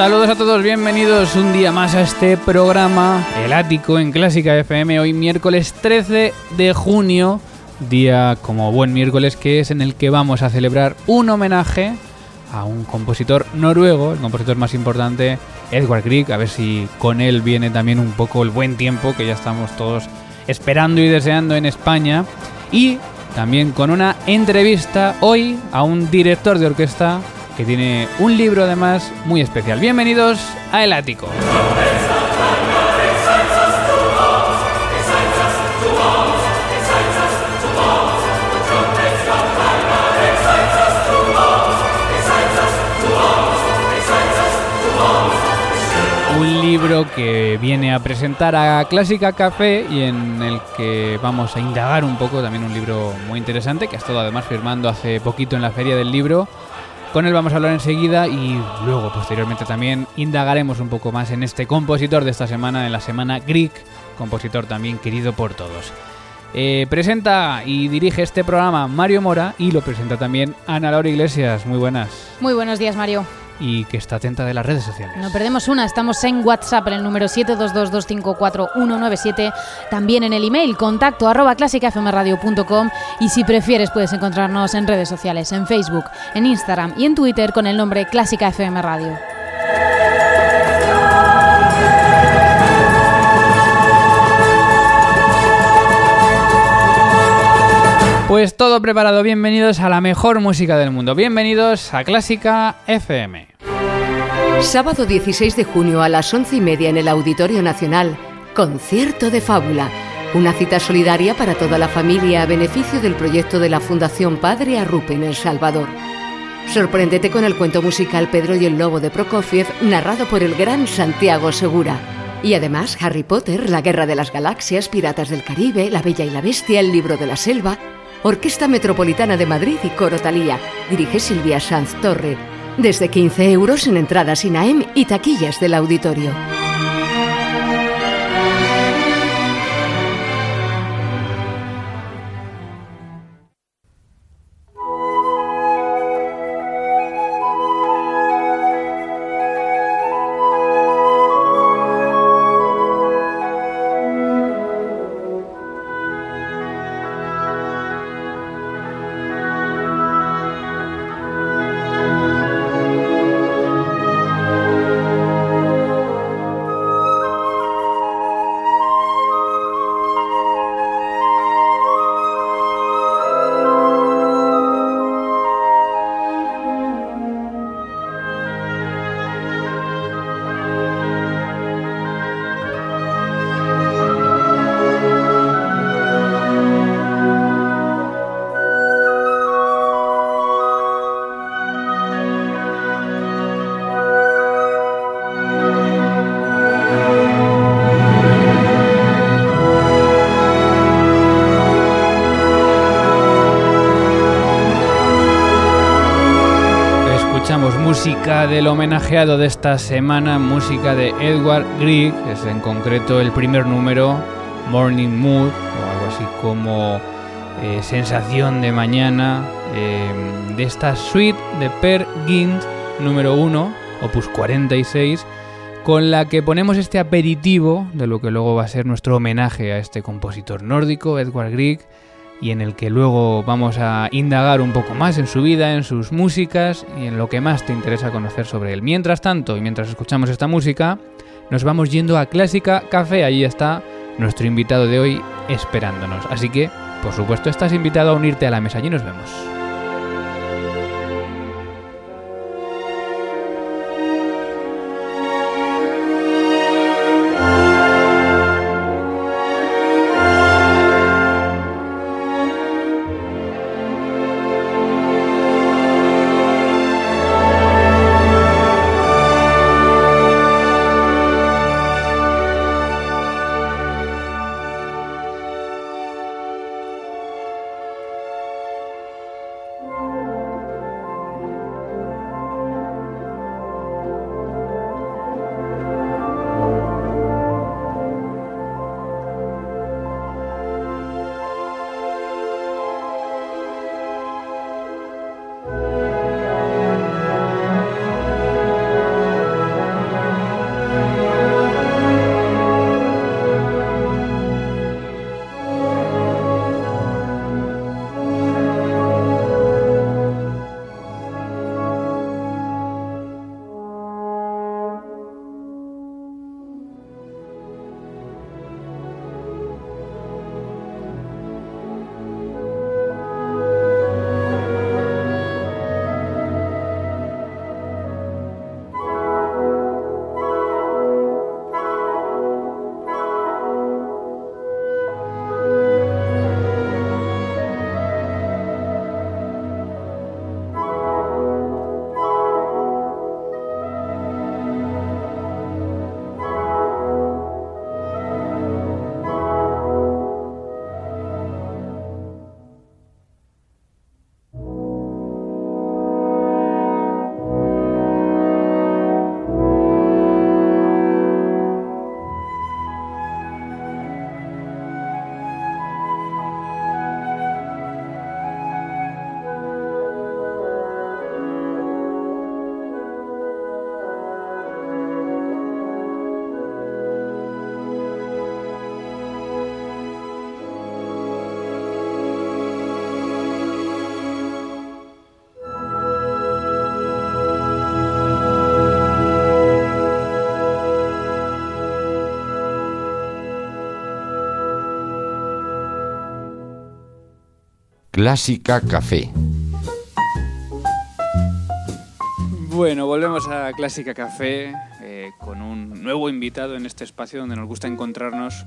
Saludos a todos, bienvenidos un día más a este programa, El Ático en Clásica FM, hoy miércoles 13 de junio, día como buen miércoles que es en el que vamos a celebrar un homenaje a un compositor noruego, el compositor más importante, Edward Grieg, a ver si con él viene también un poco el buen tiempo que ya estamos todos esperando y deseando en España, y también con una entrevista hoy a un director de orquesta que tiene un libro además muy especial. Bienvenidos a El Ático. Un libro que viene a presentar a Clásica Café y en el que vamos a indagar un poco, también un libro muy interesante que ha estado además firmando hace poquito en la Feria del Libro con él vamos a hablar enseguida y luego posteriormente también indagaremos un poco más en este compositor de esta semana, en la semana Greek, compositor también querido por todos. Eh, presenta y dirige este programa Mario Mora y lo presenta también Ana Laura Iglesias. Muy buenas. Muy buenos días, Mario y que está atenta de las redes sociales. No perdemos una, estamos en WhatsApp en el número 722254197, también en el email contacto arroba clásicafmradio.com y si prefieres puedes encontrarnos en redes sociales, en Facebook, en Instagram y en Twitter con el nombre Clásica FM Radio. Pues todo preparado, bienvenidos a la mejor música del mundo, bienvenidos a Clásica FM. Sábado 16 de junio a las once y media en el Auditorio Nacional, Concierto de Fábula, una cita solidaria para toda la familia a beneficio del proyecto de la Fundación Padre Arrupe en El Salvador. Sorpréndete con el cuento musical Pedro y el Lobo de Prokofiev, narrado por el gran Santiago Segura. Y además Harry Potter, La Guerra de las Galaxias, Piratas del Caribe, La Bella y la Bestia, El Libro de la Selva, Orquesta Metropolitana de Madrid y Coro Talía. Dirige Silvia Sanz Torre. Desde 15 euros en entradas INAEM y taquillas del auditorio. Del homenajeado de esta semana, música de Edward Grieg, es en concreto el primer número, Morning Mood, o algo así como eh, Sensación de Mañana, eh, de esta suite de Per Gint número 1, opus 46, con la que ponemos este aperitivo de lo que luego va a ser nuestro homenaje a este compositor nórdico, Edward Grieg, y en el que luego vamos a indagar un poco más en su vida, en sus músicas y en lo que más te interesa conocer sobre él. Mientras tanto, y mientras escuchamos esta música, nos vamos yendo a Clásica Café. Ahí está nuestro invitado de hoy esperándonos. Así que, por supuesto, estás invitado a unirte a la mesa. Allí nos vemos. Clásica Café. Bueno, volvemos a Clásica Café eh, con un nuevo invitado en este espacio donde nos gusta encontrarnos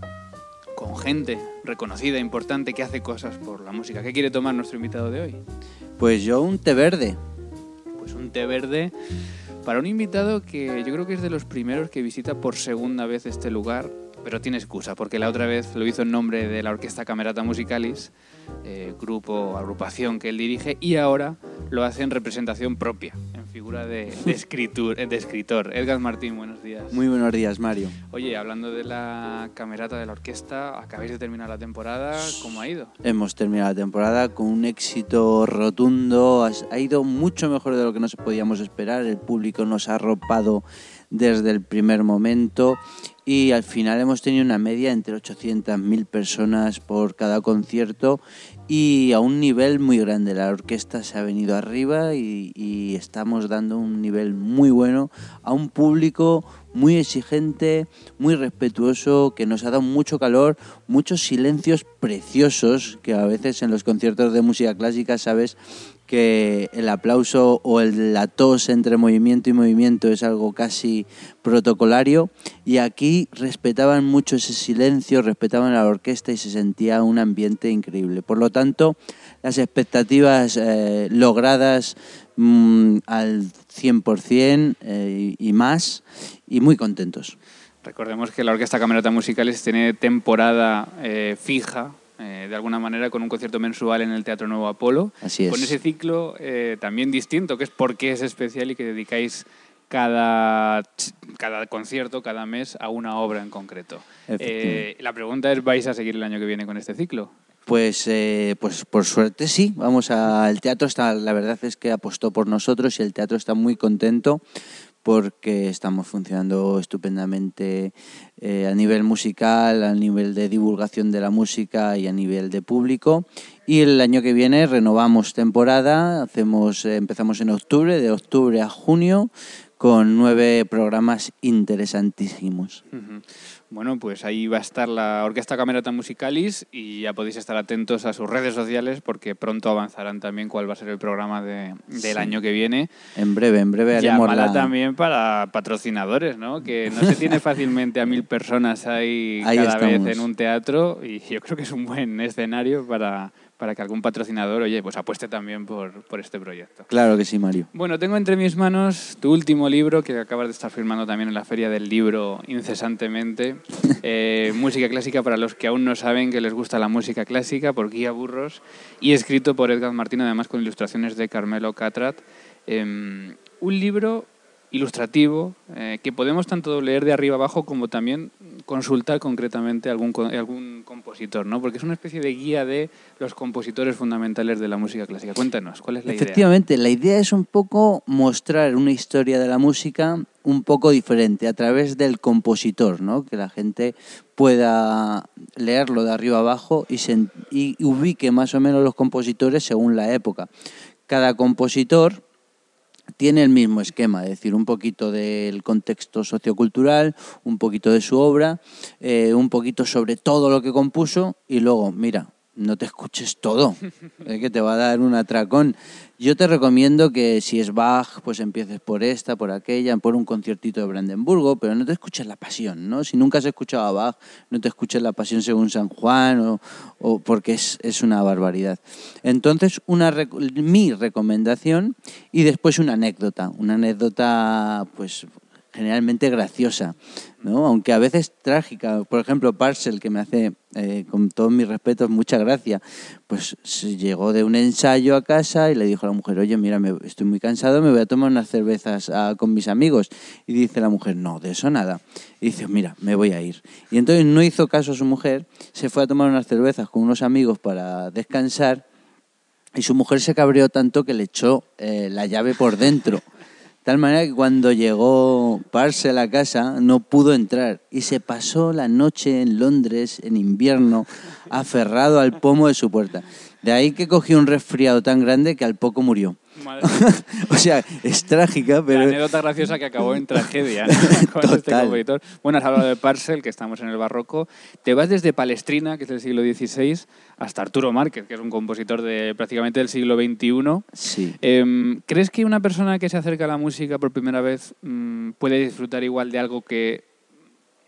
con gente reconocida, importante, que hace cosas por la música. ¿Qué quiere tomar nuestro invitado de hoy? Pues yo un té verde. Pues un té verde para un invitado que yo creo que es de los primeros que visita por segunda vez este lugar, pero tiene excusa, porque la otra vez lo hizo en nombre de la Orquesta Camerata Musicalis eh, grupo, agrupación que él dirige, y ahora lo hace en representación propia, en figura de, de, de escritor. Edgar Martín, buenos días. Muy buenos días, Mario. Oye, hablando de la camerata de la orquesta, acabáis de terminar la temporada, ¿cómo ha ido? Hemos terminado la temporada con un éxito rotundo, ha ido mucho mejor de lo que nos podíamos esperar, el público nos ha arropado desde el primer momento y al final hemos tenido una media entre 800.000 personas por cada concierto y a un nivel muy grande. La orquesta se ha venido arriba y, y, estamos dando un nivel muy bueno a un público muy exigente, muy respetuoso, que nos ha dado mucho calor, muchos silencios preciosos que a veces en los conciertos de música clásica, sabes, que el aplauso o el, la tos entre movimiento y movimiento es algo casi protocolario y aquí respetaban mucho ese silencio, respetaban a la orquesta y se sentía un ambiente increíble. Por lo tanto, las expectativas eh, logradas mmm, al 100% eh, y más y muy contentos. Recordemos que la Orquesta Camerata Musicales tiene temporada eh, fija eh, de alguna manera con un concierto mensual en el Teatro Nuevo Apolo. Así es. Con ese ciclo eh, también distinto, que es por qué es especial y que dedicáis cada, cada concierto, cada mes, a una obra en concreto. Eh, la pregunta es, ¿vais a seguir el año que viene con este ciclo? Pues, eh, pues por suerte sí, vamos a, el teatro está, la verdad es que apostó por nosotros y el teatro está muy contento porque estamos funcionando estupendamente eh, a nivel musical, a nivel de divulgación de la música y a nivel de público. Y el año que viene renovamos temporada, hacemos, eh, empezamos en octubre, de octubre a junio, con nueve programas interesantísimos. Bueno, pues ahí va a estar la Orquesta Camerata Musicalis y ya podéis estar atentos a sus redes sociales porque pronto avanzarán también cuál va a ser el programa de- del Sí. año que viene. En breve, en breve haremos la... también para patrocinadores, ¿no? Que no se tiene fácilmente a mil personas ahí, Ahí cada estamos. vez en un teatro y yo creo que es un buen escenario para, para que algún patrocinador, oye, pues apueste también por, por este proyecto. Claro que sí, Mario. Bueno, tengo entre mis manos tu último libro que acabas de estar firmando también en la Feria del Libro incesantemente. Eh, música clásica para los que aún no saben que les gusta la música clásica por Guía Burros y escrito por Edgar Martín, además con ilustraciones de Carmelo Catrat. Em, un libro ilustrativo eh, que podemos tanto leer de arriba abajo como también consultar concretamente algún, algún compositor, ¿no? Porque es una especie de guía de los compositores fundamentales de la música clásica. Cuéntanos, ¿cuál es la idea? Efectivamente, la idea es un poco mostrar una historia de la música un poco diferente a través del compositor, ¿no? Que la gente pueda leerlo de arriba abajo y, se, y ubique más o menos los compositores según la época. Cada compositor tiene el mismo esquema, es decir, un poquito del contexto sociocultural, un poquito de su obra, eh, un poquito sobre todo lo que compuso y luego, mira, no te escuches todo, es que te va a dar un atracón. Yo te recomiendo que si es Bach, pues empieces por esta, por aquella, por un conciertito de Brandenburgo, pero no te escuches la pasión, ¿no? Si nunca has escuchado a Bach, no te escuches la pasión según San Juan, o, o porque es, es una barbaridad. Entonces, una mi recomendación y después una anécdota, una anécdota, pues generalmente graciosa, ¿no? aunque a veces trágica. Por ejemplo, Parcel, que me hace, eh, con todos mis respetos, mucha gracia, pues llegó de un ensayo a casa y le dijo a la mujer, oye, mira, me- estoy muy cansado, me voy a tomar unas cervezas ah, con mis amigos. Y dice la mujer, no, de eso nada. Y dice, mira, me voy a ir. Y entonces no hizo caso a su mujer, se fue a tomar unas cervezas con unos amigos para descansar y su mujer se cabreó tanto que le echó eh, la llave por dentro. Tal manera que cuando llegó Parse a la casa no pudo entrar y se pasó la noche en Londres en invierno aferrado al pomo de su puerta. De ahí que cogió un resfriado tan grande que al poco murió. Madre o sea, es trágica, La pero anécdota graciosa que acabó en tragedia ¿no? con este Total. compositor. Bueno, has hablado de Parcel, que estamos en el barroco. Te vas desde Palestrina, que es del siglo XVI, hasta Arturo Márquez, que es un compositor de prácticamente del siglo XXI. sí. Em, ¿Crees que una persona que se acerca a la música por primera vez mm, puede disfrutar igual de algo que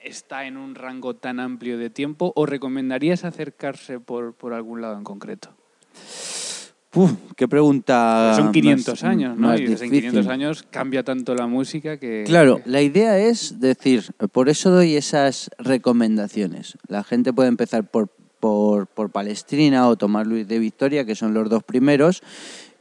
está en un rango tan amplio de tiempo o recomendarías acercarse por, por algún lado en concreto? Uf, qué pregunta. Son 500 más- años, ¿no? Y desde en difícil. 500 años cambia tanto la música que... Claro, la idea es decir, por eso doy esas recomendaciones. La gente puede empezar por, por, por Palestrina o Tomás Luis de Victoria, que son los dos primeros,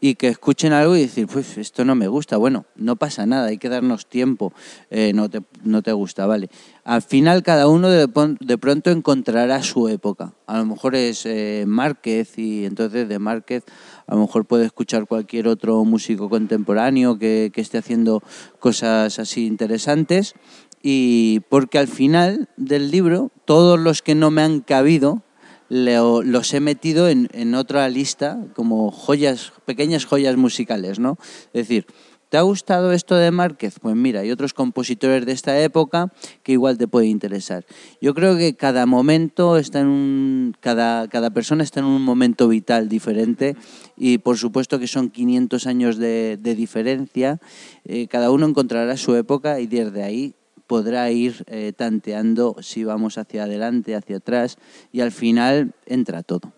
y que escuchen algo y decir, pues esto no me gusta. Bueno, no pasa nada, hay que darnos tiempo. Eh, no, te, no te gusta, vale. Al final cada uno de, de pronto encontrará su época. A lo mejor es eh, Márquez y entonces de Márquez a lo mejor puede escuchar cualquier otro músico contemporáneo que, que esté haciendo cosas así interesantes. Y porque al final del libro, todos los que no me han cabido, los he metido en, en otra lista como joyas, pequeñas joyas musicales, ¿no? Es decir, ¿te ha gustado esto de Márquez? Pues mira, hay otros compositores de esta época que igual te puede interesar. Yo creo que cada momento está en un, cada, cada persona está en un momento vital diferente y por supuesto que son 500 años de, diferencia. Eh, cada uno encontrará su época y desde ahí podrá ir eh, tanteando si vamos hacia adelante, hacia atrás y al final entra todo.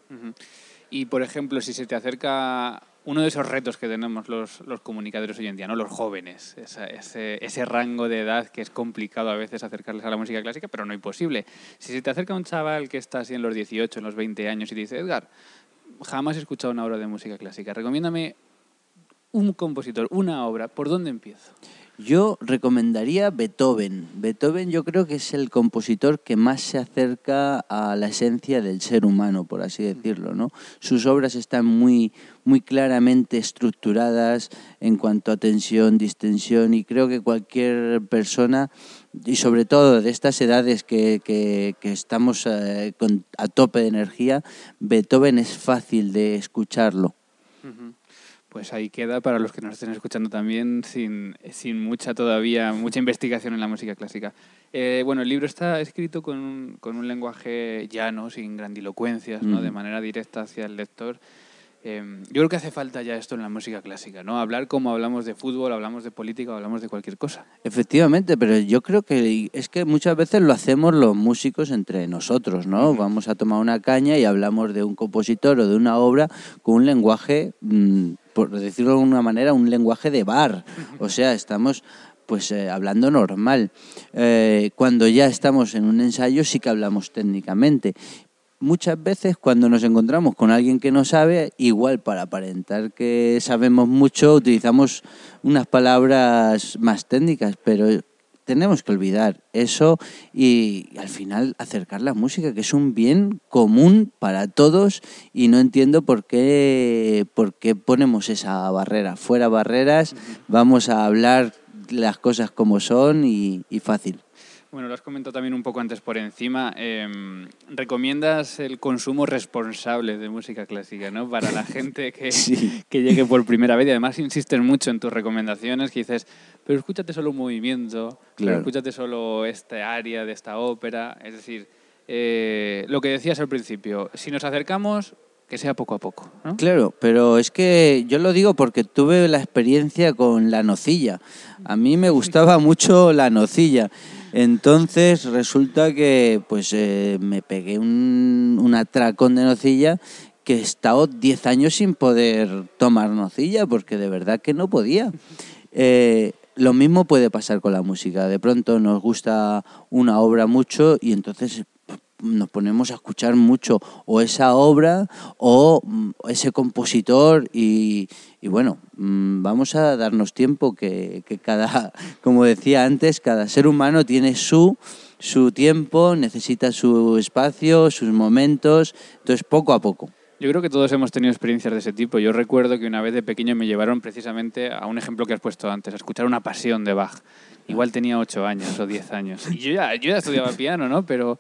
Y, por ejemplo, si se te acerca uno de esos retos que tenemos los, comunicadores hoy en día, ¿no? los jóvenes, ese, ese rango de edad que es complicado a veces acercarles a la música clásica, pero no imposible. Si se te acerca un chaval que está así en los 18, en los 20 años y te dice, Edgar, jamás he escuchado una obra de música clásica, recomiéndame un compositor, una obra, ¿por dónde empiezo? Yo recomendaría Beethoven. Beethoven yo creo que es el compositor que más se acerca a la esencia del ser humano, por así decirlo, ¿no? Sus obras están muy muy claramente estructuradas en cuanto a tensión, distensión y creo que cualquier persona y sobre todo de estas edades que, que- que estamos eh, con- a tope de energía, Beethoven es fácil de escucharlo. Pues ahí queda para los que nos estén escuchando también sin, sin mucha todavía, mucha investigación en la música clásica. Eh, bueno, el libro está escrito con un, con un lenguaje llano, sin grandilocuencias, ¿no? de manera directa hacia el lector. Em, yo creo que hace falta ya esto en la música clásica, ¿no? Hablar como hablamos de fútbol, hablamos de política, hablamos de cualquier cosa. Efectivamente, pero yo creo que es que muchas veces lo hacemos los músicos entre nosotros, ¿no? Vamos a tomar una caña y hablamos de un compositor o de una obra con un lenguaje, mm, por decirlo de una manera, un lenguaje de bar. O sea, estamos pues eh, hablando normal. Eh, cuando ya estamos en un ensayo sí que hablamos técnicamente muchas veces cuando nos encontramos con alguien que no sabe, igual para aparentar que sabemos mucho, utilizamos unas palabras más técnicas, pero tenemos que olvidar eso y al final acercar la música, que es un bien común para todos y no entiendo por qué, por qué ponemos esa barrera. Fuera barreras, vamos a hablar las cosas como son y, y fácil. Bueno, lo has comentado también un poco antes por encima. Em, ¿Recomiendas el consumo responsable de música clásica ¿no? para la gente que, que llegue por primera vez? Y además insistes mucho en tus recomendaciones, que dices, pero escúchate solo un movimiento, pero escúchate solo esta área de esta ópera. Es decir, eh, lo que decías al principio, si nos acercamos, que sea poco a poco. ¿no? Claro, pero es que yo lo digo porque tuve la experiencia con la nocilla. A mí me gustaba mucho la nocilla. Entonces resulta que pues eh, me pegué un, un atracón de nocilla que he estado 10 años sin poder tomar nocilla porque de verdad que no podía. Eh, lo mismo puede pasar con la música. De pronto nos gusta una obra mucho y entonces nos ponemos a escuchar mucho o esa obra o mm, ese compositor y, bueno, mm, vamos a darnos tiempo que, que, cada, como decía antes, cada ser humano tiene su, su tiempo, necesita su espacio, sus momentos, entonces poco a poco. Yo creo que todos hemos tenido experiencias de ese tipo. Yo recuerdo que una vez de pequeño me llevaron precisamente a un ejemplo que has puesto antes, a escuchar una pasión de Bach. Igual tenía ocho años o diez años. Y yo ya, yo ya estudiaba piano, ¿no? Pero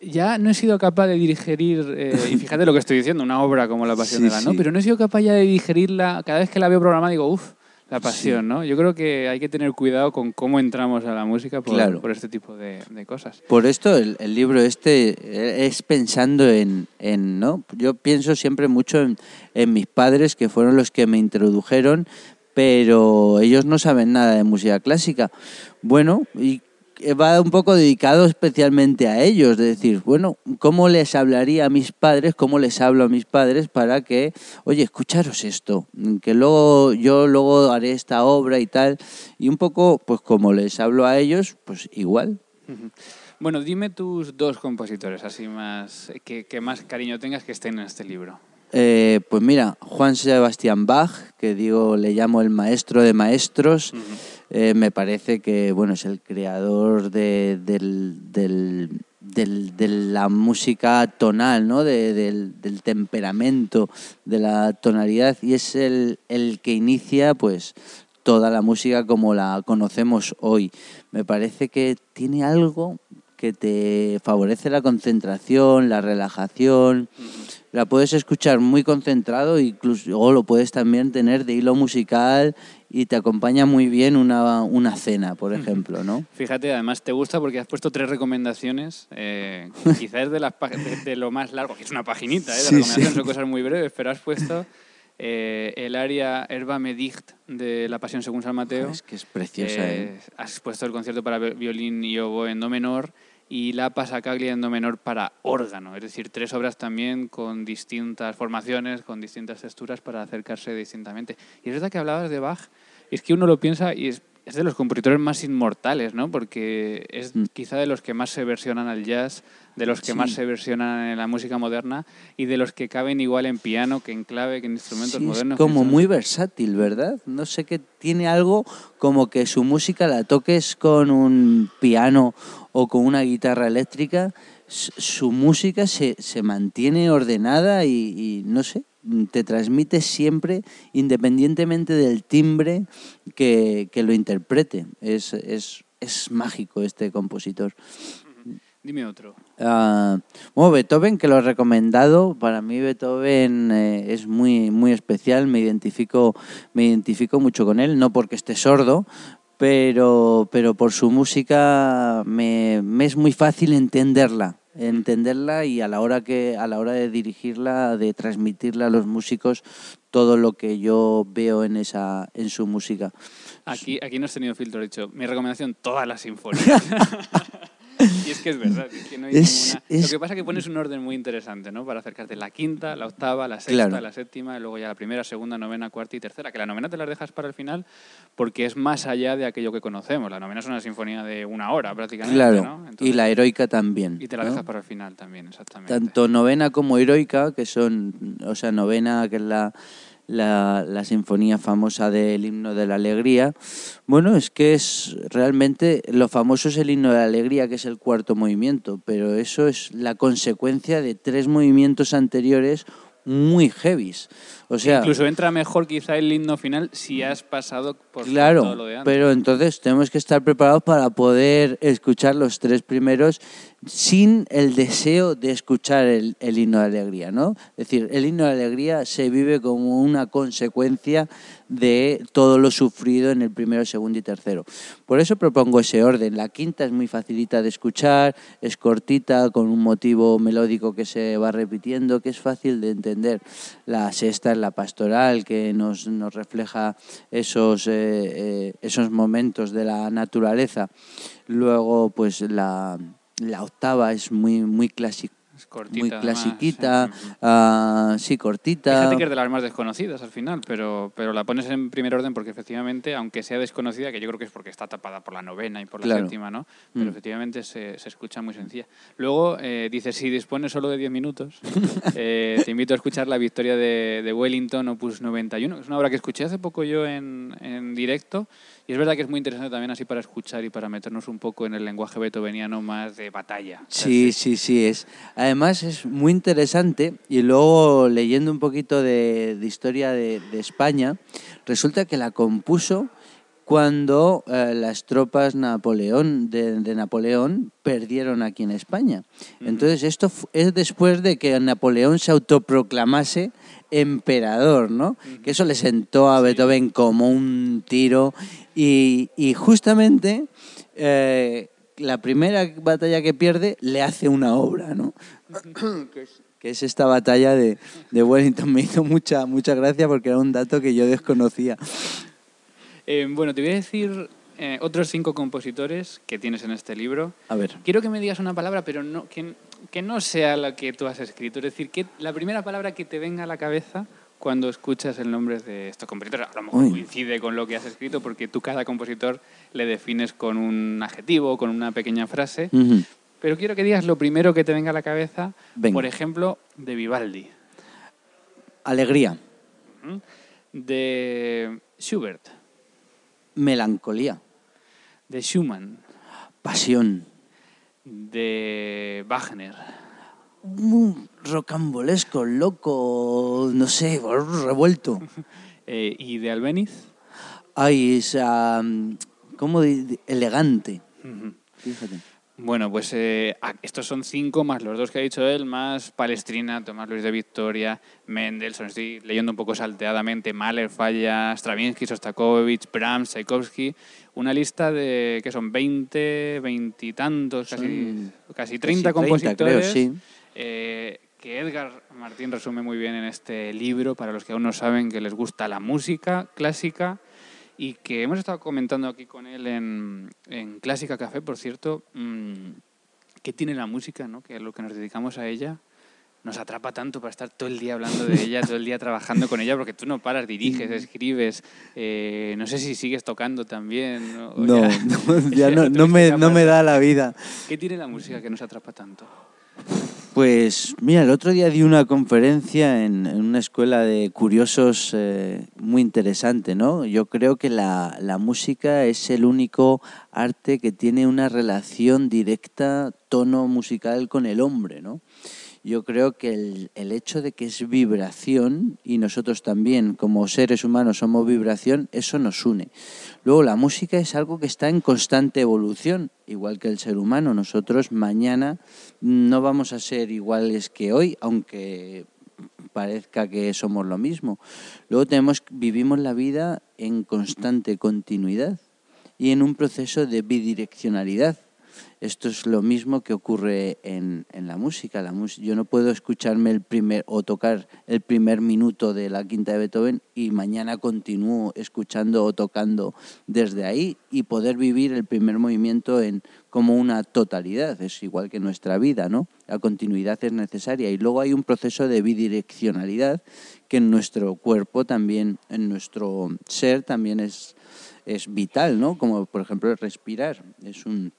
ya no he sido capaz de digerir, eh, y fíjate lo que estoy diciendo, una obra como La Pasión de la, ¿no? Pero no he sido capaz ya de digerirla, cada vez que la veo programada digo, uff, la pasión, ¿no? Yo creo que hay que tener cuidado con cómo entramos a la música por, por este tipo de, cosas. Por esto el, libro este es pensando en, en, ¿no? Yo pienso siempre mucho en, en mis padres, que fueron los que me introdujeron, pero ellos no saben nada de música clásica. Bueno, y va un poco dedicado especialmente a ellos, de decir, bueno, ¿cómo les hablaría a mis padres? ¿Cómo les hablo a mis padres para que, oye, escucharos esto, que luego yo luego haré esta obra y tal, y un poco, pues como les hablo a ellos, pues igual. Bueno, dime tus dos compositores, así más, que, más cariño tengas que estén en este libro. Eh, pues mira, Juan Sebastián Bach, que digo, le llamo el maestro de maestros. Eh, me parece que bueno es el creador de, la música tonal, ¿no? del, temperamento, de la tonalidad y es el, el que inicia pues toda la música como la conocemos hoy. Me parece que tiene algo que te favorece la concentración, la relajación. La puedes escuchar muy concentrado, incluso o lo puedes también tener de hilo musical y te acompaña muy bien una, una cena, por ejemplo, ¿no? Fíjate, además te gusta porque has puesto tres recomendaciones, eh, quizás de, las, de, lo más largo, que es una paginita, ¿eh? De recomendaciones, son cosas muy breves, pero has puesto eh, el área Herba Medicht de La Pasión según San Mateo. Es que es preciosa, ¿eh? Has puesto el concierto para violín y oboe en do menor y la Pasacaglia en do menor para órgano, es decir, tres obras también con distintas formaciones, con distintas texturas para acercarse distintamente. Y es verdad que hablabas de Bach, es que uno lo piensa y es, de los compositores más inmortales, ¿no? Porque es mm. quizá de los que más se versionan al jazz, de los que más se versionan en la música moderna y de los que caben igual en piano que en clave, que en instrumentos modernos. Es como muy versátil, ¿verdad? No sé qué tiene algo como que su música la toques con un piano o con una guitarra eléctrica, su música se, se mantiene ordenada y, no sé, te transmite siempre, independientemente del timbre que, que lo interprete. Es, es, es mágico este compositor. Dime otro. Ah, bueno, Beethoven, que lo he recomendado. Para mí Beethoven eh, es muy, muy especial. Me identifico, me identifico mucho con él, no porque esté sordo, pero, pero por su música me, me es muy fácil entenderla entenderla y a la hora que a la hora de dirigirla de transmitirla a los músicos todo lo que yo veo en esa en su música. Aquí aquí no has tenido filtro dicho mi recomendación todas las sinfonías y es que es verdad, es que no hay ninguna... Lo que pasa es que pones un orden muy interesante, ¿no? Para acercarte la quinta, la octava, la sexta, la séptima, y luego ya la primera, segunda, novena, cuarta y tercera. Que la novena te la dejas para el final porque es más allá de aquello que conocemos. La novena es una sinfonía de una hora prácticamente, Claro, y la heroica también. Y te la dejas para el final también, exactamente. Tanto novena como heroica, que son, o sea, novena, que es la la, la, sinfonía famosa del himno de la alegría. Bueno, es que es realmente lo famoso es el himno de la alegría, que es el cuarto movimiento, pero eso es la consecuencia de tres movimientos anteriores muy heavies. O sea, incluso entra mejor quizá el himno final si has pasado por claro, todo lo de antes. Pero entonces tenemos que estar preparados para poder escuchar los tres primeros sin el deseo de escuchar el, el himno de alegría, ¿no? Es decir, el himno de alegría se vive como una consecuencia de todo lo sufrido en el primero, segundo y tercero. Por eso propongo ese orden. La quinta es muy facilita de escuchar, es cortita, con un motivo melódico que se va repitiendo, que es fácil de entender. La sexta es la pastoral, que nos, nos refleja esos, eh, eh, esos momentos de la naturaleza. Luego, pues la, la octava es muy, muy clásica cortita, muy clasiquita, uh, sí, cortita. Fíjate que es de las más desconocidas al final, pero, pero la pones en primer orden porque efectivamente, aunque sea desconocida, que yo creo que es porque está tapada por la novena y por la Claro. séptima, ¿no? Pero Mm. efectivamente se, se escucha muy sencilla. Luego eh, dice, si dispones solo de 10 minutos, eh, te invito a escuchar La Victoria de, de Wellington, Opus 91. Es una obra que escuché hace poco yo en, en directo y es verdad que es muy interesante también así para escuchar y para meternos un poco en el lenguaje beethoveniano más de batalla. Sí, sí, sí, es. Además es muy interesante y luego leyendo un poquito de, historia de España, resulta que la compuso cuando eh, las tropas Napoleón de, de Napoleón perdieron aquí en España. Entonces esto es después de que Napoleón se autoproclamase emperador, ¿no? Que eso le sentó a Beethoven como un tiro y, y justamente eh, la primera batalla que pierde le hace una obra, ¿no? que, es, que es esta batalla de, de Wellington. Me hizo mucha, mucha gracia porque era un dato que yo desconocía. Eh, bueno, te voy a decir eh, otros cinco compositores que tienes en este libro. A ver, Quiero que me digas una palabra, pero no, que, que no sea la que tú has escrito. Es decir, que la primera palabra que te venga a la cabeza cuando escuchas el nombre de estos compositores. A lo mejor Uy. coincide con lo que has escrito, porque tú cada compositor le defines con un adjetivo, con una pequeña frase. Pero quiero que digas lo primero que te venga a la cabeza, Venga. por ejemplo, de Vivaldi, alegría, de Schubert, melancolía, de Schumann, pasión, de Wagner, un rocambolesco, loco, no sé, revuelto. eh, y de Albeniz. Ay, es ah, como elegante. Fíjate. Bueno, pues eh, estos son cinco más los dos que ha dicho él, más Palestrina, Tomás Luis de Victoria, Mendelssohn, estoy leyendo un poco salteadamente, Mahler, Falla, Stravinsky, Sostakovich, Brahms, Tchaikovsky, una lista de que son 20, 20 y tantos, casi, casi 30 Casi compositores. creo, sí. eh, que Edgar Martín resume muy bien en este libro, para los que aún no saben que les gusta la música clásica y que hemos estado comentando aquí con él en, en Clásica Café, por cierto, mmm, qué tiene la música, ¿no? que lo que nos dedicamos a ella nos atrapa tanto para estar todo el día hablando de ella, todo el día trabajando con ella, porque tú no paras, diriges, escribes, eh, no sé si sigues tocando también. ¿no? No, ya- no, ya no, no me, no me da la vida. ¿Qué tiene la música que nos atrapa tanto? Pues mira, el otro día di una conferencia en, una escuela de curiosos eh, muy interesante, ¿no? Yo creo que la, la música es el único arte que tiene una relación directa tono musical con el hombre, ¿no? Yo creo que el, el, hecho de que es vibración y nosotros también como seres humanos somos vibración, eso nos une. Luego la música es algo que está en constante evolución, igual que el ser humano. Nosotros mañana no vamos a ser iguales que hoy, aunque parezca que somos lo mismo. Luego tenemos, vivimos la vida en constante continuidad y en un proceso de bidireccionalidad. Esto es lo mismo que ocurre en, en la música. La yo no puedo escucharme el primer o tocar el primer minuto de la quinta de Beethoven y mañana continúo escuchando o tocando desde ahí y poder vivir el primer movimiento en como una totalidad. Es igual que nuestra vida, ¿no? La continuidad es necesaria y luego hay un proceso de bidireccionalidad que en nuestro cuerpo también, en nuestro ser también es, es vital, ¿no? Como por ejemplo respirar. Es un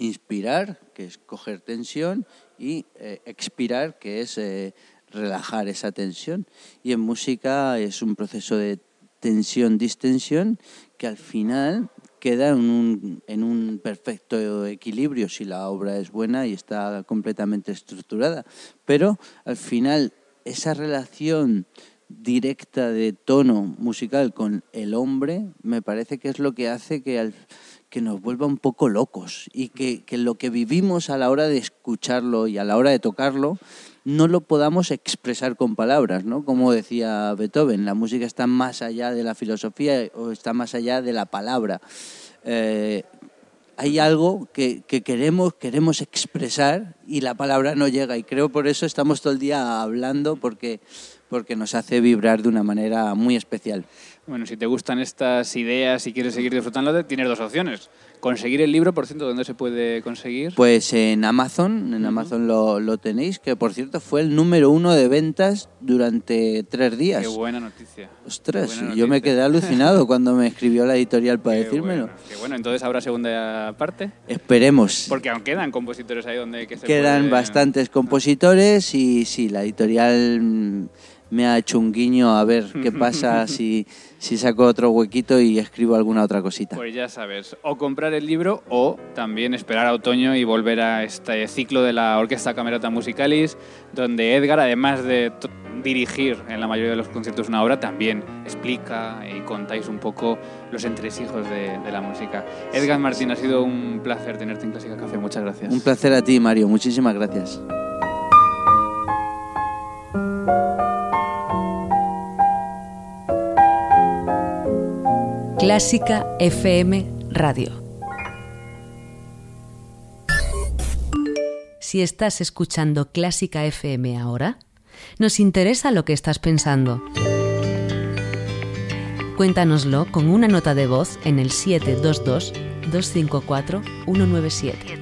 inspirar, que es coger tensión, y eh, expirar, que es eh, relajar esa tensión. Y en música es un proceso de tensión-distensión que al final queda en un, en un perfecto equilibrio si la obra es buena y está completamente estructurada. Pero al final esa relación directa de tono musical con el hombre me parece que es lo que hace que al, que nos vuelva un poco locos y que, lo que vivimos a la hora de escucharlo y a la hora de tocarlo no lo podamos expresar con palabras, ¿no? Como decía Beethoven, la música está más allá de la filosofía o está más allá de la palabra. Eh, hay algo que, que, queremos, queremos expresar y la palabra no llega y creo por eso estamos todo el día hablando porque, porque nos hace vibrar de una manera muy especial. Bueno, si te gustan estas ideas y quieres seguir disfrutando, tienes dos opciones. Conseguir el libro, por cierto, ¿dónde se puede conseguir? Pues en Amazon, en Amazon lo, lo, tenéis, que por cierto fue el número uno de ventas durante tres días. Qué buena noticia. Ostras, yo me quedé alucinado cuando me escribió la editorial para decírmelo. qué bueno, entonces habrá segunda parte. Esperemos. Porque aún quedan compositores ahí donde que se Quedan bastantes compositores y sí, la editorial me ha hecho un guiño a ver qué pasa si, si saco otro huequito y escribo alguna otra cosita. Pues ya sabes, o comprar el libro o también esperar a otoño y volver a este ciclo de la Orquesta Camerata Musicalis, donde Edgar, además de dirigir en la mayoría de los conciertos una obra, también explica y contáis un poco los entresijos de, de la música. Edgar Martín, ha sido un placer tenerte en Clásica Café. Muchas gracias. Un placer a ti, Mario. Muchísimas gracias. Clásica FM Radio. Si estás escuchando Clásica FM ahora, nos interesa lo que estás pensando. Cuéntanoslo con una nota de voz en el 722 254 197.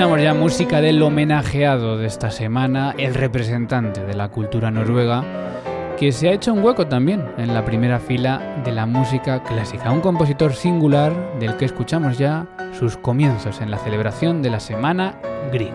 Escuchamos ya música del homenajeado de esta semana, el representante de la cultura noruega, que se ha hecho un hueco también en la primera fila de la música clásica. Un compositor singular del que escuchamos ya sus comienzos en la celebración de la Semana Grieg.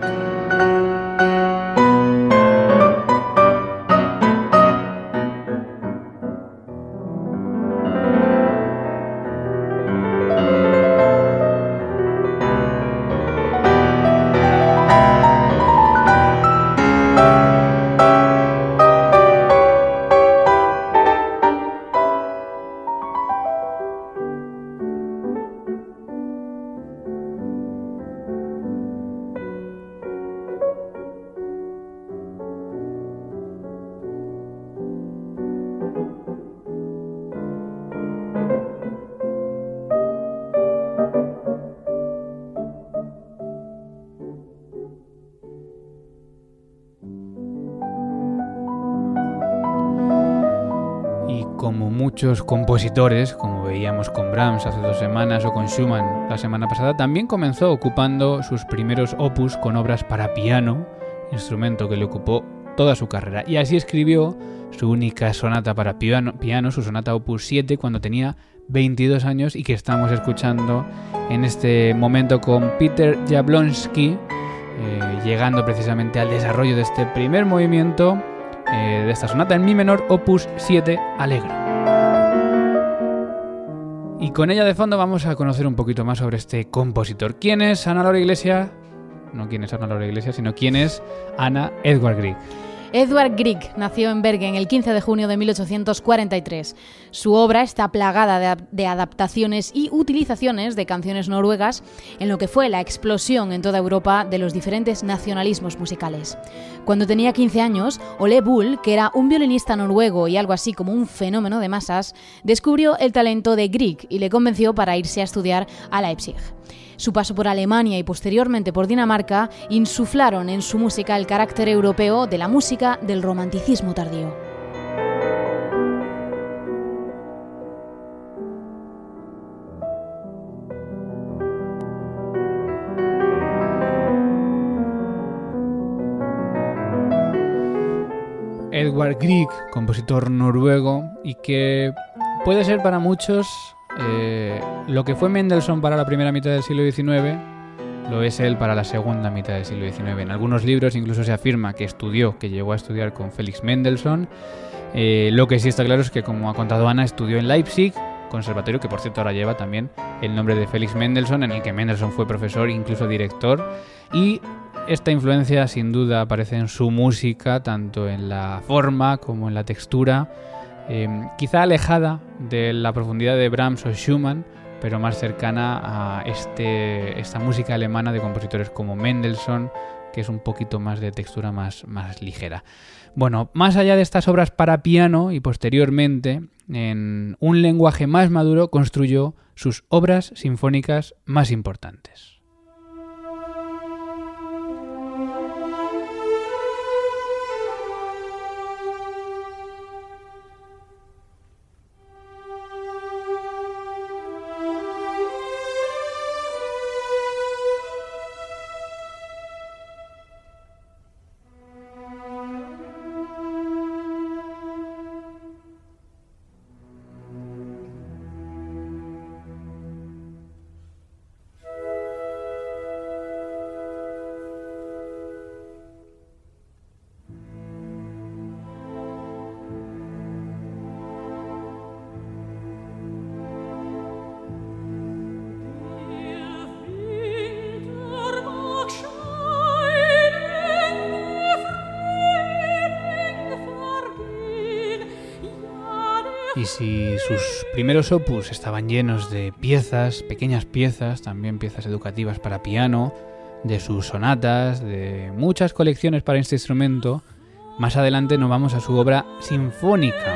Muchos compositores, como veíamos con Brahms hace dos semanas o con Schumann la semana pasada, también comenzó ocupando sus primeros opus con obras para piano, instrumento que le ocupó toda su carrera. Y así escribió su única sonata para piano, piano, su sonata opus 7, cuando tenía 22 años y que estamos escuchando en este momento con Peter Jablonski, eh, llegando precisamente al desarrollo de este primer movimiento eh, de esta sonata en mi menor opus 7 alegre. Y con ella de fondo vamos a conocer un poquito más sobre este compositor. ¿Quién es Ana Laura Iglesias? No quién es Ana Laura Iglesias, sino quién es Ana Edward Grieg. Edward Grieg nació en Bergen el 15 de junio de 1843. Su obra está plagada de, adaptaciones y utilizaciones de canciones noruegas en lo que fue la explosión en toda Europa de los diferentes nacionalismos musicales. Cuando tenía 15 años, Ole Bull, que era un violinista noruego y algo así como un fenómeno de masas, descubrió el talento de Grieg y le convenció para irse a estudiar a Leipzig. Su paso por Alemania y posteriormente por Dinamarca insuflaron en su música el carácter europeo de la música del romanticismo tardío. Edward Grieg, compositor noruego, y que puede ser para muchos eh, lo que fue Mendelssohn para la primera mitad del siglo XIX lo es él para la segunda mitad del siglo XIX. En algunos libros incluso se afirma que estudió, que llegó a estudiar con Félix Mendelssohn. Eh, lo que sí está claro es que, como ha contado Ana, estudió en Leipzig, conservatorio que por cierto ahora lleva también el nombre de Félix Mendelssohn, en el que Mendelssohn fue profesor, incluso director. Y esta influencia sin duda aparece en su música, tanto en la forma como en la textura. Em, quizá alejada de la profundidad de Brahms o Schumann, pero más cercana a este, esta música alemana de compositores como Mendelssohn, que es un poquito más de textura más, más ligera. Bueno, más allá de estas obras para piano y posteriormente, en un lenguaje más maduro, construyó sus obras sinfónicas más importantes. Y si sus primeros opus estaban llenos de piezas, pequeñas piezas, también piezas educativas para piano, de sus sonatas, de muchas colecciones para este instrumento, más adelante nos vamos a su obra sinfónica.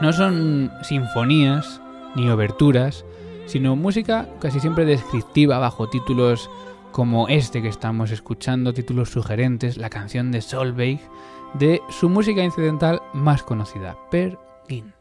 No son sinfonías ni oberturas, sino música casi siempre descriptiva bajo títulos como este que estamos escuchando, títulos sugerentes, la canción de Solveig, de su música incidental más conocida, Per Gint.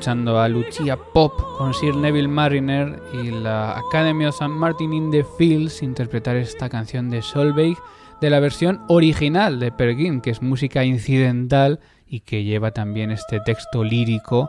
Escuchando a Lucia Pop con Sir Neville Mariner y la Academy of St. Martin in the Fields interpretar esta canción de Solveig de la versión original de Pergin, que es música incidental y que lleva también este texto lírico.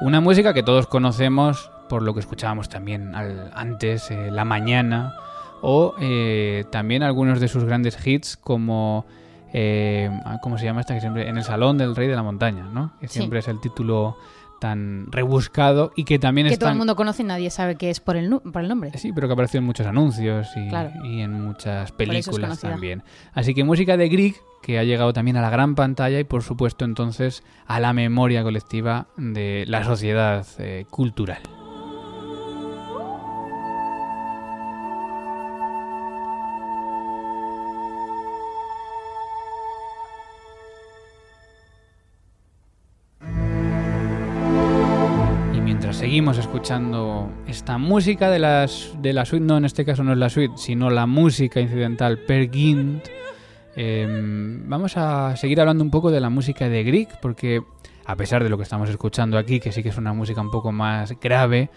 Una música que todos conocemos por lo que escuchábamos también antes, eh, La Mañana, o eh, también algunos de sus grandes hits como... Eh, ¿Cómo se llama esta? Que siempre en el Salón del Rey de la Montaña, ¿no? Que siempre es el título tan rebuscado y que también que es todo el mundo conoce y nadie sabe qué es por el, por el nombre. Sí, pero que apareció en muchos anuncios y, en muchas películas también. Así que música de Grieg que ha llegado también a la gran pantalla y por supuesto entonces a la memoria colectiva de la sociedad eh, cultural. Seguimos escuchando esta música de, las, de la suite, no en este caso no es la suite, sino la música incidental Per Gint. Em, vamos a seguir hablando un poco de la música de Grieg, porque a pesar de lo que estamos escuchando aquí, que sí que es una música un poco más grave,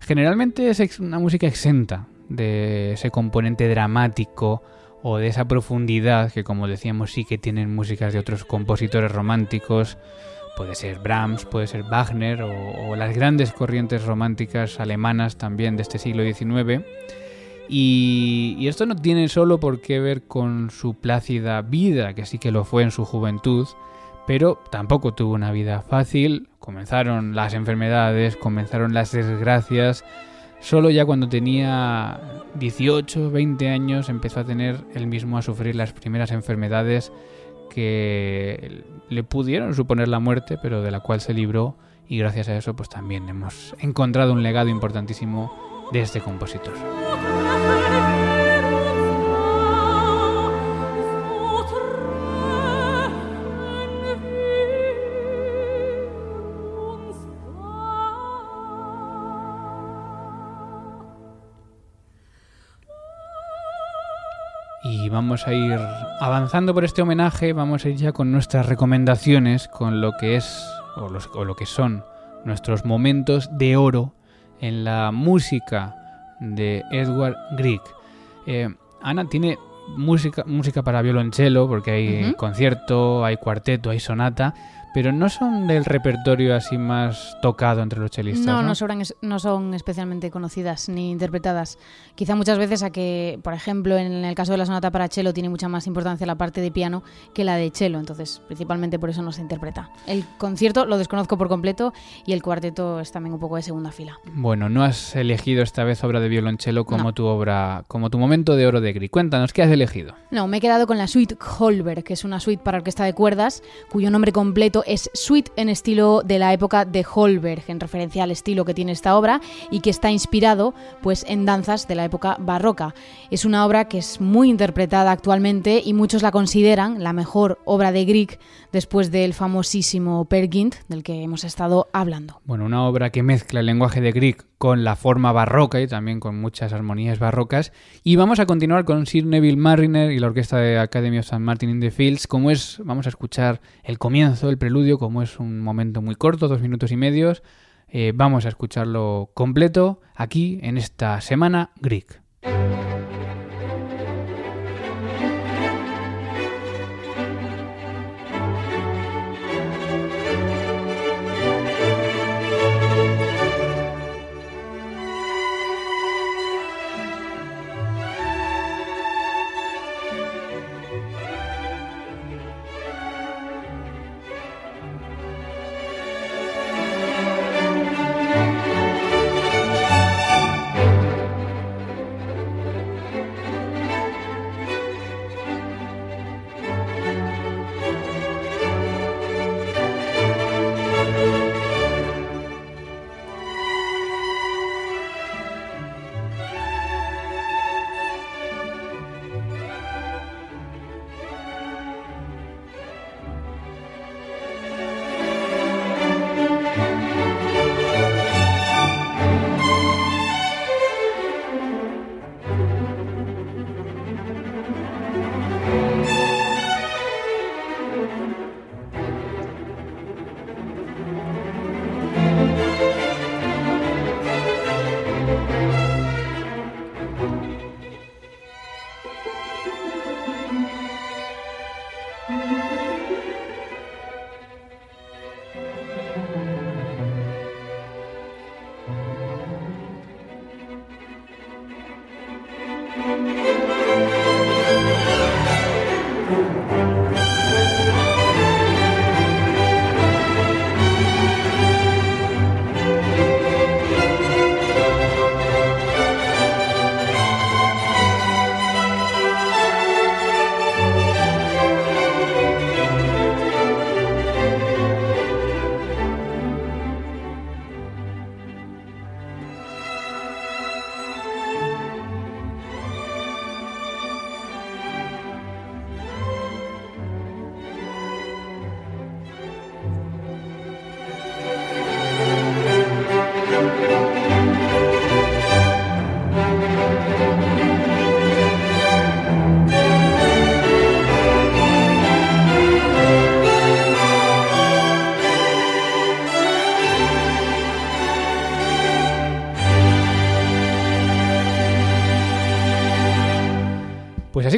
generalmente es una música exenta de ese componente dramático o de esa profundidad que como decíamos sí que tienen músicas de otros compositores románticos Puede ser Brahms, puede ser Wagner o, las grandes corrientes románticas alemanas también de este siglo XIX. Y, y, esto no tiene solo por qué ver con su plácida vida, que sí que lo fue en su juventud, pero tampoco tuvo una vida fácil. Comenzaron las enfermedades, comenzaron las desgracias. Solo ya cuando tenía 18, 20 años empezó a tener él mismo a sufrir las primeras enfermedades que le pudieron suponer la muerte, pero de la cual se libró y gracias a eso pues también hemos encontrado un legado importantísimo de este compositor. Vamos a ir avanzando por este homenaje, vamos a ir ya con nuestras recomendaciones, con lo que es o, lo que son nuestros momentos de oro en la música de Edward Grieg. Eh, Ana tiene música, música para violonchelo, porque hay concierto, hay cuarteto, hay sonata, pero no son del repertorio así más tocado entre los chelistas. No, no, no, son especialmente conocidas ni interpretadas. Quizá muchas veces a que, por ejemplo, en el caso de la sonata para cello tiene mucha más importancia la parte de piano que la de cello, entonces principalmente por eso no se interpreta. El concierto lo desconozco por completo y el cuarteto es también un poco de segunda fila. Bueno, no has elegido esta vez obra de violonchelo como tu obra, como tu momento de oro de Gris. Cuéntanos, ¿qué has elegido? No, me he quedado con la suite Holberg, que es una suite para orquesta de cuerdas, cuyo nombre completo es suite en estilo de la época de Holberg, en referencia al estilo que tiene esta obra y que está inspirado pues en danzas de la época barroca. Es una obra que es muy interpretada actualmente y muchos la consideran la mejor obra de Grieg después del famosísimo Per Gynt del que hemos estado hablando. Bueno, una obra que mezcla el lenguaje de Grieg con la forma barroca y también con muchas armonías barrocas. Y vamos a continuar con Sir Neville Mariner y la orquesta de Academy of St. Martin in the Fields. Como es, vamos a escuchar el comienzo, el preludio, como es un momento muy corto, dos minutos y medios. Eh, vamos a escucharlo completo aquí en esta semana Greek.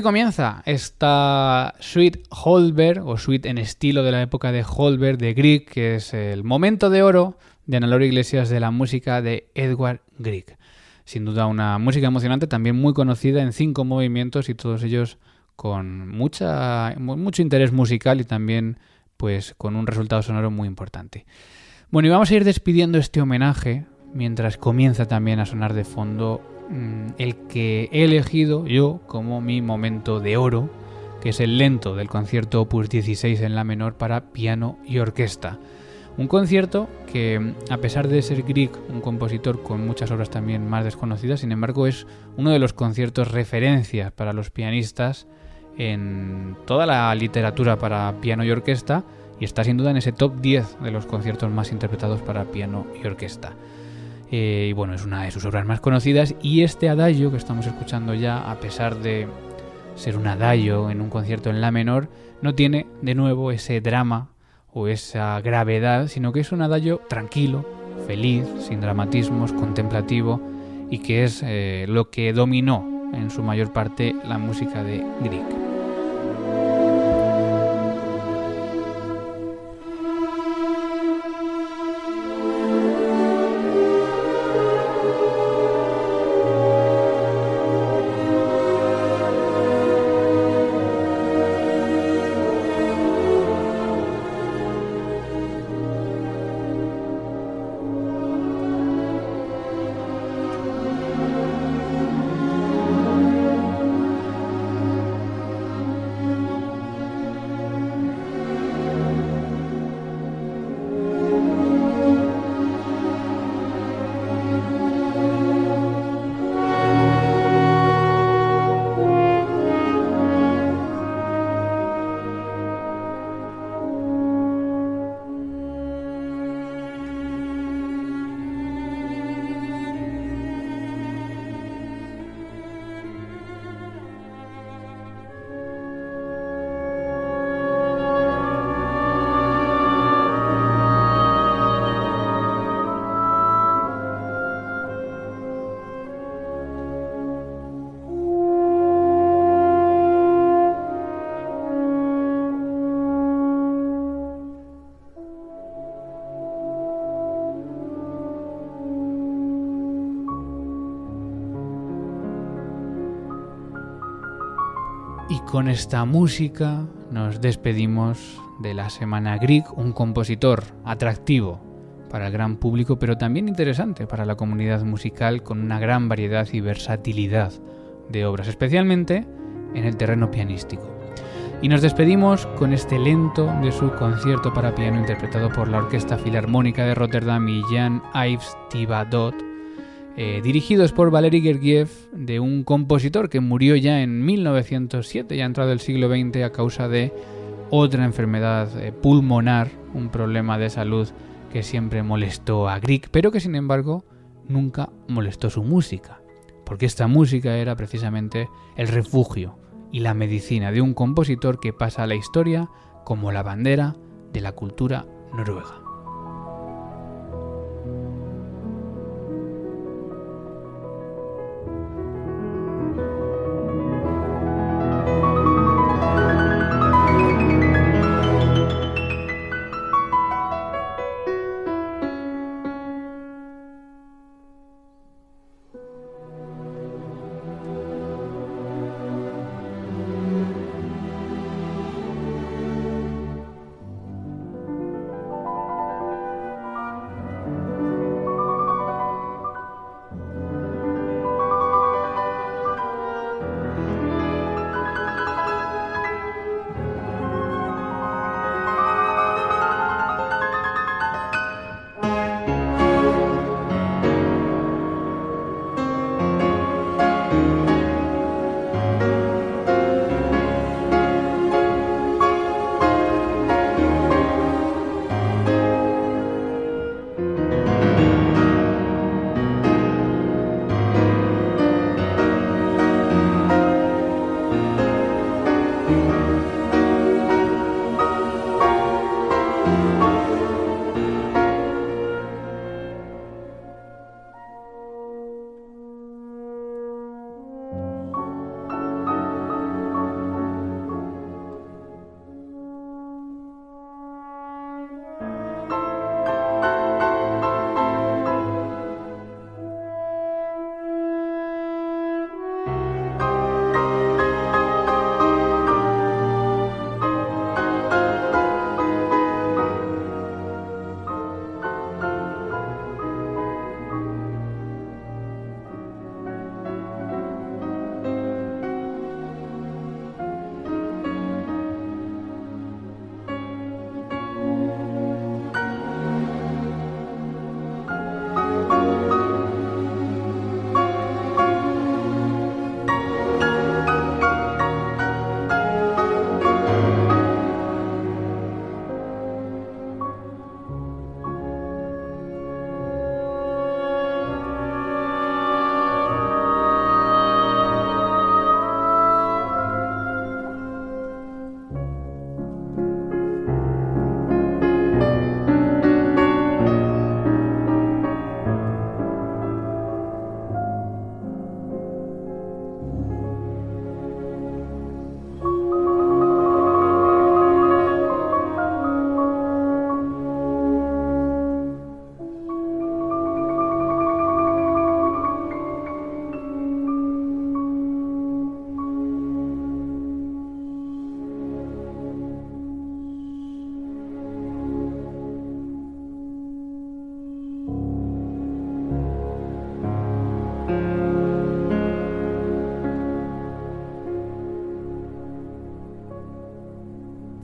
Comienza esta suite Holberg, o suite en estilo de la época de Holberg, de Grieg, que es el momento de oro de Ana Laura Iglesias de la música de Edward Grieg. Sin duda una música emocionante, también muy conocida en cinco movimientos y todos ellos con mucha, mucho interés musical y también pues con un resultado sonoro muy importante. Bueno, y vamos a ir despidiendo este homenaje mientras comienza también a sonar de fondo mm, el que he elegido yo como mi momento de oro, que es el lento del concierto Opus 16 en la menor para piano y orquesta. Un concierto que, a pesar de ser Grieg, un compositor con muchas obras también más desconocidas, sin embargo es uno de los conciertos referencias para los pianistas en toda la literatura para piano y orquesta y está sin duda en ese top 10 de los conciertos más interpretados para piano y orquesta. Eh, y bueno, es una de sus obras más conocidas y este adagio que estamos escuchando ya, a pesar de ser un adagio en un concierto en la menor, no tiene de nuevo ese drama o esa gravedad, sino que es un adagio tranquilo, feliz, sin dramatismos, contemplativo y que es eh, lo que dominó en su mayor parte la música de Grieg. Con esta música nos despedimos de la semana Grieg, un compositor atractivo para el gran público, pero también interesante para la comunidad musical con una gran variedad y versatilidad de obras, especialmente en el terreno pianístico. Y nos despedimos con este lento de su concierto para piano interpretado por la Orquesta Filarmónica de Rotterdam y Jan Ives Tibadot eh, dirigidos por Valery Gergiev, de un compositor que murió ya en 1907, ya entrado el siglo XX, a causa de otra enfermedad eh, pulmonar, un problema de salud que siempre molestó a Grieg, pero que sin embargo nunca molestó su música, porque esta música era precisamente el refugio y la medicina de un compositor que pasa a la historia como la bandera de la cultura noruega.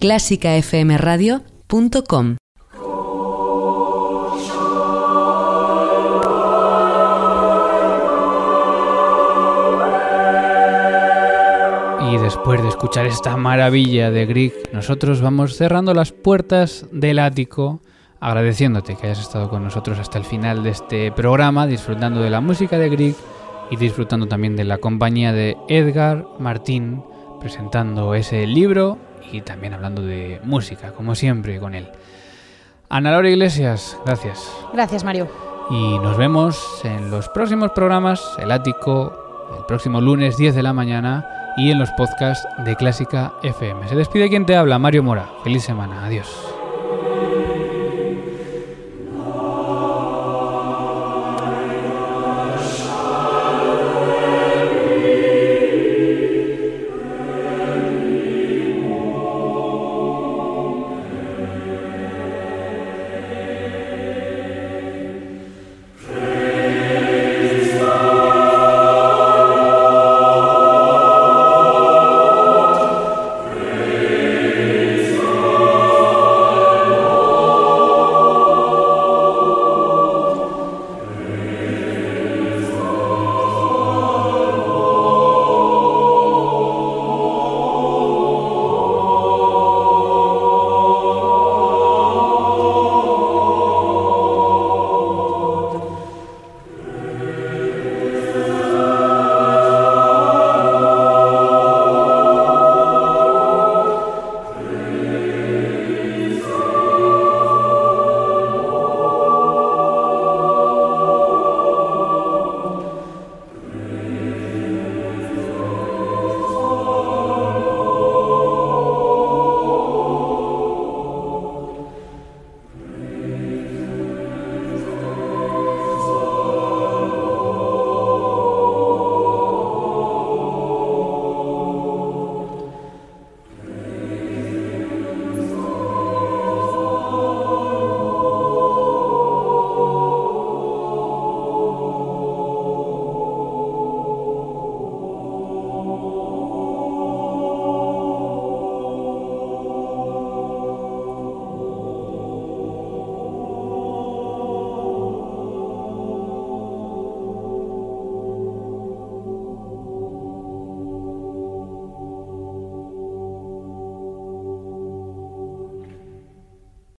clásicafmradio.com. Y después de escuchar esta maravilla de Grieg, nosotros vamos cerrando las puertas del ático, agradeciéndote que hayas estado con nosotros hasta el final de este programa, disfrutando de la música de Grieg y disfrutando también de la compañía de Edgar Martín, presentando ese libro y también hablando de música, como siempre con él. Ana Laura Iglesias, gracias. Gracias, Mario. Y nos vemos en los próximos programas, El Ático, el próximo lunes 10 de la mañana y en los podcasts de Clásica FM. Se despide quien te habla, Mario Mora. Feliz semana. Adiós.